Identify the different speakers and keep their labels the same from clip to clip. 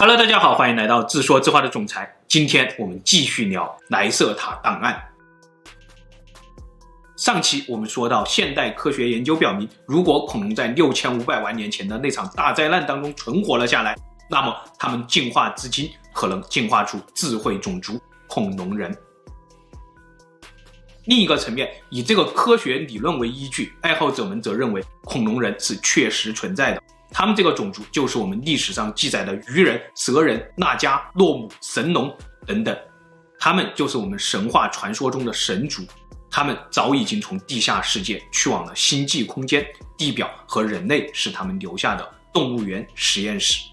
Speaker 1: Hello，大家好，欢迎来到自说自话的总裁。今天我们继续聊莱瑟塔档案。上期我们说到，现代科学研究表明，如果恐龙在六千五百万年前的那场大灾难当中存活了下来，那么它们进化至今，可能进化出智慧种族恐龙人。另一个层面，以这个科学理论为依据，爱好者们则认为恐龙人是确实存在的。他们这个种族就是我们历史上记载的鱼人、蛇人、纳迦、洛姆、神龙等等，他们就是我们神话传说中的神族。他们早已经从地下世界去往了星际空间，地表和人类是他们留下的动物园实验室。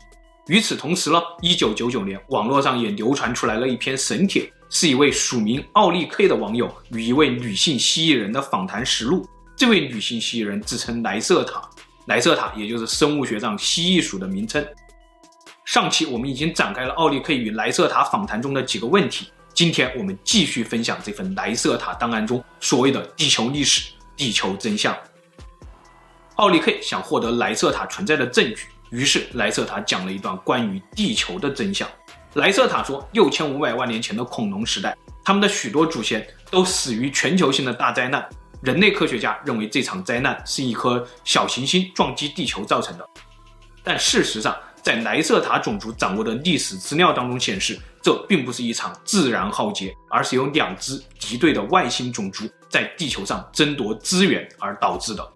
Speaker 1: 与此同时呢，一九九九年，网络上也流传出来了一篇神帖，是一位署名奥利 K 的网友与一位女性蜥蜴人的访谈实录。这位女性蜥蜴人自称莱瑟塔。莱瑟塔也就是生物学上蜥蜴属的名称。上期我们已经展开了奥利 K 与莱瑟塔访谈中的几个问题，今天我们继续分享这份莱瑟塔档案中所谓的地球历史、地球真相。奥利 K 想获得莱瑟塔存在的证据，于是莱瑟塔讲了一段关于地球的真相。莱瑟塔说，六千五百万年前的恐龙时代，他们的许多祖先都死于全球性的大灾难。人类科学家认为这场灾难是一颗小行星撞击地球造成的，但事实上，在莱瑟塔种族掌握的历史资料当中显示，这并不是一场自然浩劫，而是由两支敌对的外星种族在地球上争夺资源而导致的。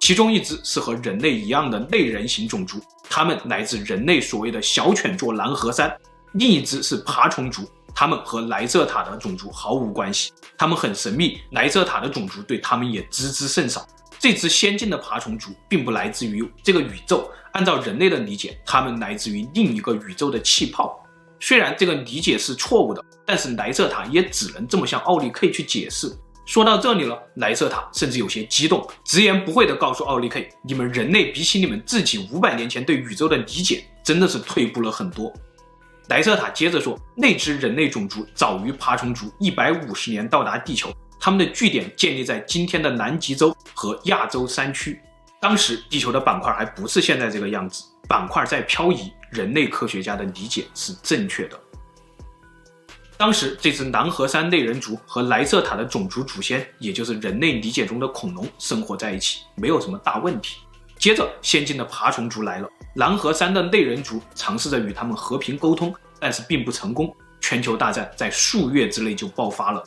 Speaker 1: 其中一只是和人类一样的类人型种族，他们来自人类所谓的小犬座蓝河山；另一只是爬虫族。他们和莱瑟塔的种族毫无关系，他们很神秘。莱瑟塔的种族对他们也知之甚少。这支先进的爬虫族并不来自于这个宇宙，按照人类的理解，他们来自于另一个宇宙的气泡。虽然这个理解是错误的，但是莱瑟塔也只能这么向奥利 K 去解释。说到这里了，莱瑟塔甚至有些激动，直言不讳地告诉奥利 K：“ 你们人类比起你们自己五百年前对宇宙的理解，真的是退步了很多。”莱瑟塔接着说，那支人类种族早于爬虫族一百五十年到达地球，他们的据点建立在今天的南极洲和亚洲山区。当时地球的板块还不是现在这个样子，板块在漂移。人类科学家的理解是正确的。当时这支南河山类人族和莱瑟塔的种族祖先，也就是人类理解中的恐龙，生活在一起，没有什么大问题。接着，先进的爬虫族来了。狼和山的类人族尝试着与他们和平沟通，但是并不成功。全球大战在数月之内就爆发了。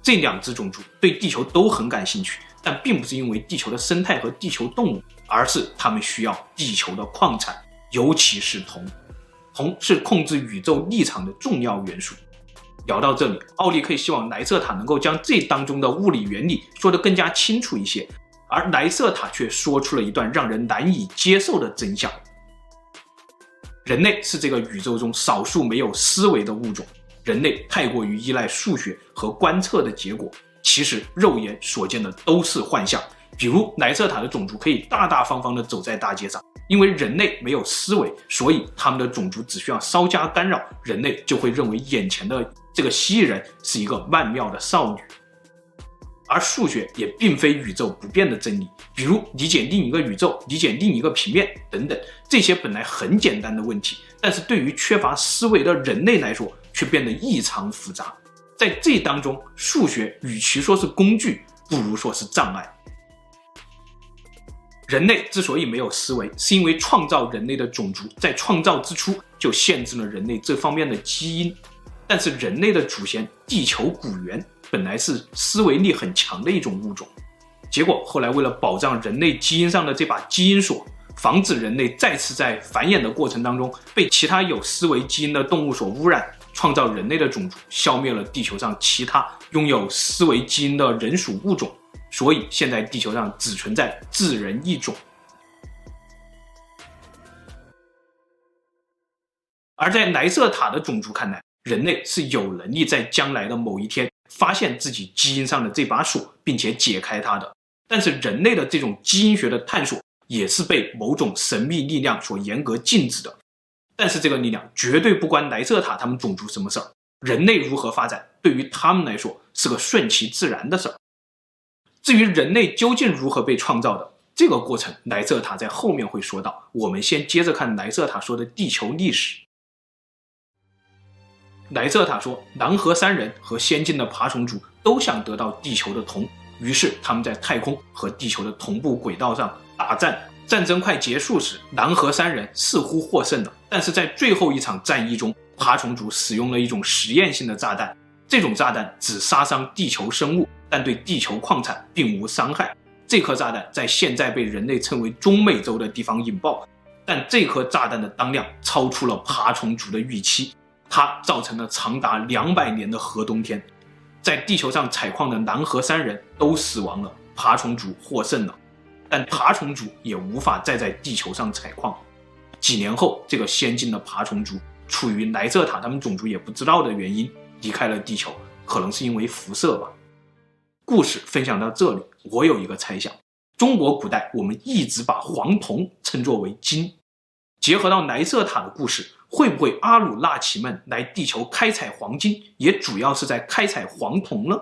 Speaker 1: 这两只种族对地球都很感兴趣，但并不是因为地球的生态和地球动物，而是他们需要地球的矿产，尤其是铜。铜是控制宇宙立场的重要元素。聊到这里，奥利克希望莱瑟塔能够将这当中的物理原理说得更加清楚一些。而莱瑟塔却说出了一段让人难以接受的真相：人类是这个宇宙中少数没有思维的物种。人类太过于依赖数学和观测的结果，其实肉眼所见的都是幻象。比如莱瑟塔的种族可以大大方方地走在大街上，因为人类没有思维，所以他们的种族只需要稍加干扰，人类就会认为眼前的这个蜥蜴人是一个曼妙的少女。而数学也并非宇宙不变的真理，比如理解另一个宇宙、理解另一个平面等等，这些本来很简单的问题，但是对于缺乏思维的人类来说，却变得异常复杂。在这当中，数学与其说是工具，不如说是障碍。人类之所以没有思维，是因为创造人类的种族在创造之初就限制了人类这方面的基因，但是人类的祖先地球古猿。本来是思维力很强的一种物种，结果后来为了保障人类基因上的这把基因锁，防止人类再次在繁衍的过程当中被其他有思维基因的动物所污染，创造人类的种族，消灭了地球上其他拥有思维基因的人属物种，所以现在地球上只存在智人一种。而在莱瑟塔的种族看来，人类是有能力在将来的某一天。发现自己基因上的这把锁，并且解开它的。但是人类的这种基因学的探索也是被某种神秘力量所严格禁止的。但是这个力量绝对不关莱瑟塔他们种族什么事儿。人类如何发展，对于他们来说是个顺其自然的事儿。至于人类究竟如何被创造的，这个过程，莱瑟塔在后面会说到。我们先接着看莱瑟塔说的地球历史。莱瑟塔说，南河三人和先进的爬虫族都想得到地球的铜，于是他们在太空和地球的同步轨道上大战。战争快结束时，南河三人似乎获胜了，但是在最后一场战役中，爬虫族使用了一种实验性的炸弹。这种炸弹只杀伤地球生物，但对地球矿产并无伤害。这颗炸弹在现在被人类称为中美洲的地方引爆，但这颗炸弹的当量超出了爬虫族的预期，它造成了长达两百年的核冬天。在地球上采矿的南河三人都死亡了，爬虫族获胜了，但爬虫族也无法再在地球上采矿。几年后，这个先进的爬虫族处于莱瑟塔他们种族也不知道的原因离开了地球，可能是因为辐射吧。故事分享到这里，我有一个猜想：中国古代我们一直把黄铜称作为金，结合到莱瑟塔的故事，会不会阿努纳奇们来地球开采黄金，也主要是在开采黄铜呢？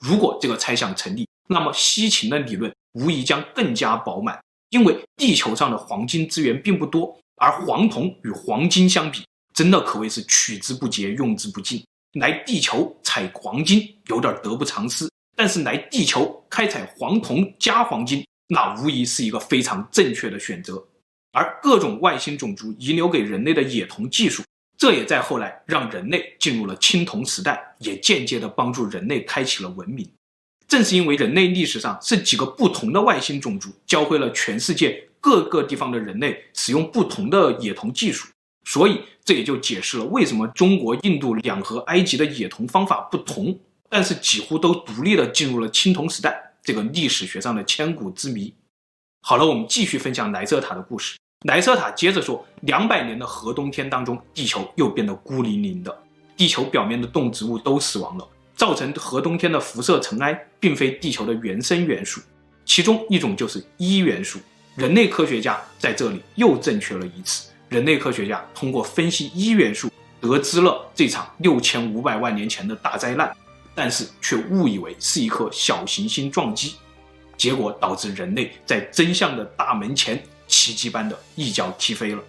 Speaker 1: 如果这个猜想成立，那么西秦的理论无疑将更加饱满，因为地球上的黄金资源并不多，而黄铜与黄金相比，真的可谓是取之不竭，用之不尽。来地球采黄金有点得不偿失。但是来地球开采黄铜加黄金，那无疑是一个非常正确的选择。而各种外星种族遗留给人类的冶铜技术，这也在后来让人类进入了青铜时代，也间接的帮助人类开启了文明。正是因为人类历史上是几个不同的外星种族教会了全世界各个地方的人类使用不同的冶铜技术，所以这也就解释了为什么中国、印度两河埃及的冶铜方法不同。但是几乎都独立的进入了青铜时代，这个历史学上的千古之谜。好了，我们继续分享莱瑟塔的故事。莱瑟塔接着说，两百年的核冬天当中，地球又变得孤零零的，地球表面的动植物都死亡了。造成核冬天的辐射尘埃，并非地球的原生元素，其中一种就是銥元素。人类科学家在这里又正确了一次。人类科学家通过分析銥元素，得知了这场六千五百万年前的大灾难。但是却误以为是一颗小行星撞击，结果导致人类在真相的大门前奇迹般的一脚踢飞了。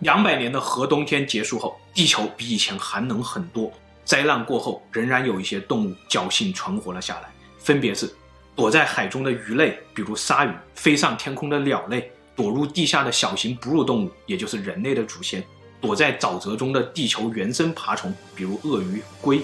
Speaker 1: 两百年的核冬天结束后，地球比以前寒冷很多。灾难过后，仍然有一些动物侥幸存活了下来，分别是躲在海中的鱼类，比如鲨鱼；飞上天空的鸟类；躲入地下的小型哺乳动物，也就是人类的祖先；躲在沼泽中的地球原生爬虫，比如鳄鱼、龟。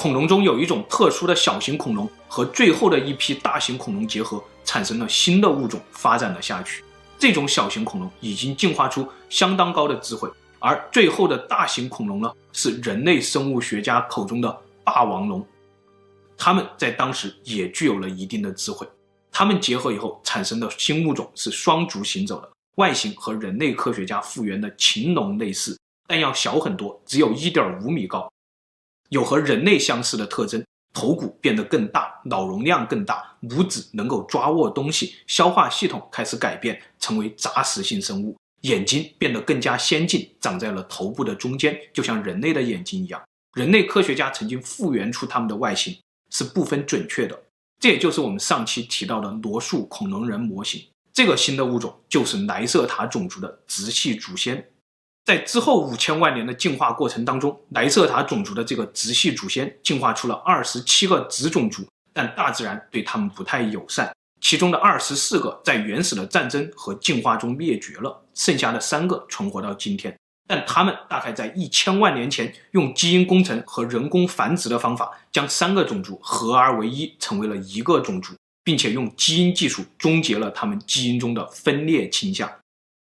Speaker 1: 恐龙中有一种特殊的小型恐龙和最后的一批大型恐龙结合，产生了新的物种，发展了下去。这种小型恐龙已经进化出相当高的智慧，而最后的大型恐龙呢，是人类生物学家口中的霸王龙。它们在当时也具有了一定的智慧。它们结合以后产生的新物种是双足行走的，外形和人类科学家复原的禽龙类似，但要小很多，只有一点五米高。有和人类相似的特征，头骨变得更大，脑容量更大，拇指能够抓握东西，消化系统开始改变，成为杂食性生物，眼睛变得更加先进，长在了头部的中间，就像人类的眼睛一样。人类科学家曾经复原出它们的外形，是部分准确的。这也就是我们上期提到的罗素恐龙人模型。这个新的物种就是莱瑟塔种族的直系祖先。在之后五千万年的进化过程当中，莱瑟塔种族的这个直系祖先进化出了二十七个子种族，但大自然对他们不太友善，其中的二十四个在原始的战争和进化中灭绝了，剩下的三个存活到今天。但他们大概在一千万年前用基因工程和人工繁殖的方法，将三个种族合而为一，成为了一个种族，并且用基因技术终结了他们基因中的分裂倾向。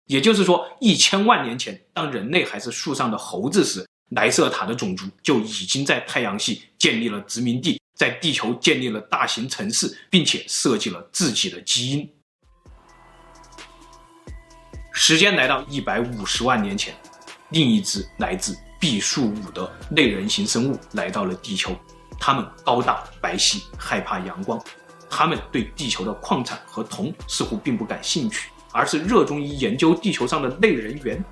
Speaker 1: 也就是说，一千万年前，当人类还是树上的猴子时，莱瑟塔的种族就已经在太阳系建立了殖民地，在地球建立了大型城市，并且设计了自己的基因。时间来到一百五十万年前，另一只来自毕宿五的类人形生物来到了地球。它们高大白皙，害怕阳光。它们对地球的矿产和铜似乎并不感兴趣。而是热衷于研究地球上的类人猿，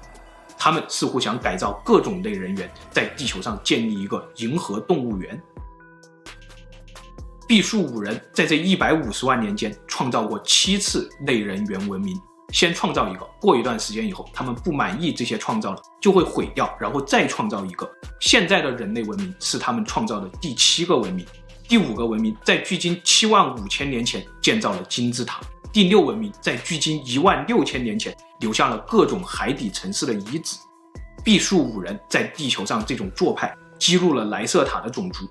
Speaker 1: 他们似乎想改造各种类人猿，在地球上建立一个银河动物园。毕宿五人在这一百五十万年间创造过七次类人猿文明。先创造一个，过一段时间以后，他们不满意这些创造了，就会毁掉，然后再创造一个。现在的人类文明是他们创造的第七个文明。第五个文明在距今七万五千年前建造了金字塔。第六文明在距今一万六千年前留下了各种海底城市的遗址。毕宿五人在地球上这种做派激怒了莱瑟塔的种族，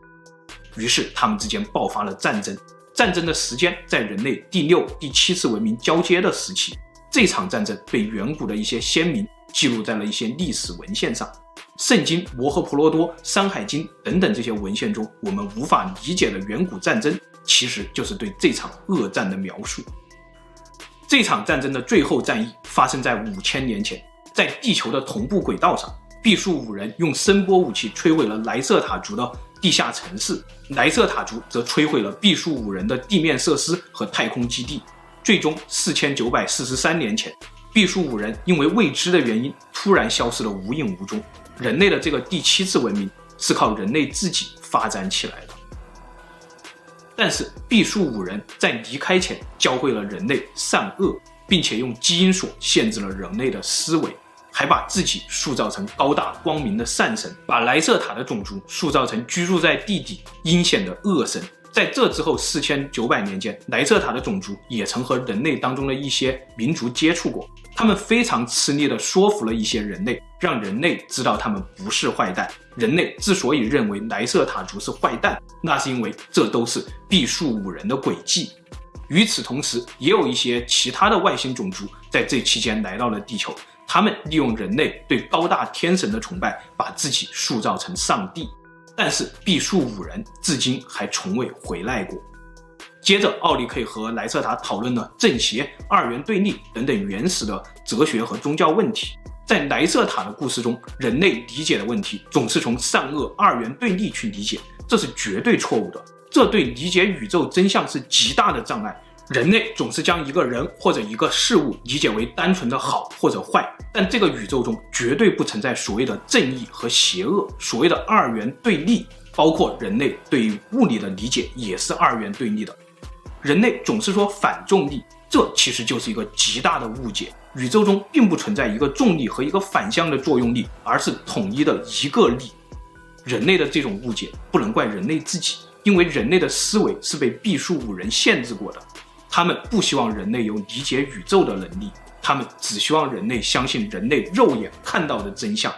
Speaker 1: 于是他们之间爆发了战争。战争的时间在人类第六、第七次文明交接的时期。这场战争被远古的一些先民记录在了一些历史文献上，《圣经》《摩诃婆罗多》《山海经》等等这些文献中，我们无法理解的远古战争，其实就是对这场恶战的描述。这场战争的最后战役发生在五千年前，在地球的同步轨道上，毕宿五人用声波武器摧毁了莱瑟塔族的地下城市，莱瑟塔族则摧毁了毕宿五人的地面设施和太空基地。最终，四千九百四十三年前，毕宿五人因为未知的原因突然消失了无影无踪。人类的这个第七次文明是靠人类自己发展起来。但是，毕宿五人在离开前教会了人类善恶，并且用基因锁限制了人类的思维，还把自己塑造成高大光明的善神，把莱瑟塔的种族塑造成居住在地底阴险的恶神。在这之后四千九百年间，莱瑟塔的种族也曾和人类当中的一些民族接触过，他们非常吃力地说服了一些人类，让人类知道他们不是坏蛋。人类之所以认为莱瑟塔族是坏蛋，那是因为这都是毕宿五人的诡计。与此同时，也有一些其他的外星种族在这期间来到了地球，他们利用人类对高大天神的崇拜，把自己塑造成上帝。但是毕宿五人至今还从未回来过。接着，奥利 K 和莱瑟塔讨论了正邪、二元对立等等原始的哲学和宗教问题。在莱瑟塔的故事中，人类理解的问题总是从善恶二元对立去理解，这是绝对错误的。这对理解宇宙真相是极大的障碍。人类总是将一个人或者一个事物理解为单纯的好或者坏，但这个宇宙中绝对不存在所谓的正义和邪恶，所谓的二元对立，包括人类对于物理的理解也是二元对立的。人类总是说反重力，这其实就是一个极大的误解。宇宙中并不存在一个重力和一个反向的作用力，而是统一的一个力。人类的这种误解不能怪人类自己，因为人类的思维是被毕数五人限制过的。他们不希望人类有理解宇宙的能力，他们只希望人类相信人类肉眼看到的真相。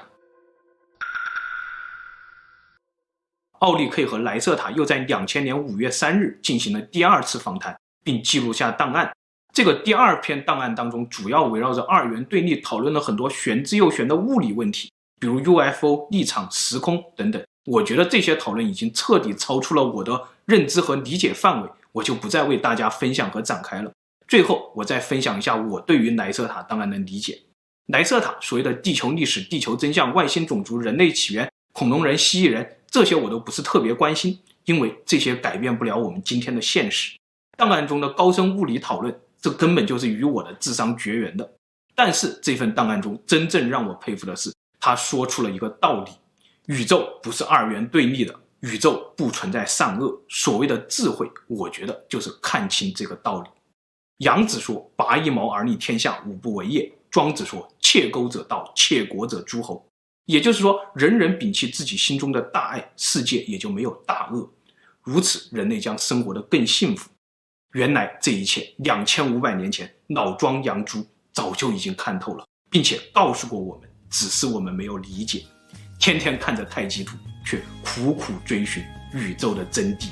Speaker 1: 奥利 K 和莱瑟塔又在两千年五月三日进行了第二次访谈，并记录下档案。这个第二篇档案当中，主要围绕着二元对立，讨论了很多玄之又玄的物理问题，比如 UFO、立场、时空等等。我觉得这些讨论已经彻底超出了我的认知和理解范围。我就不再为大家分享和展开了。最后，我再分享一下我对于莱瑟塔档案的理解。莱瑟塔所谓的地球历史、地球真相、外星种族、人类起源、恐龙人、蜥蜴人，这些我都不是特别关心，因为这些改变不了我们今天的现实。档案中的高深物理讨论，这根本就是与我的智商绝缘的。但是这份档案中真正让我佩服的是，他说出了一个道理：宇宙不是二元对立的。宇宙不存在善恶，所谓的智慧，我觉得就是看清这个道理。杨子说：“拔一毛而立天下，吾不为也。”庄子说：“窃钩者盗，窃国者诸侯。”也就是说，人人摒弃自己心中的大爱，世界也就没有大恶。如此，人类将生活得更幸福。原来这一切，两千五百年前，老庄杨朱早就已经看透了，并且告诉过我们，只是我们没有理解。天天看着太极图，却苦苦追寻宇宙的真谛。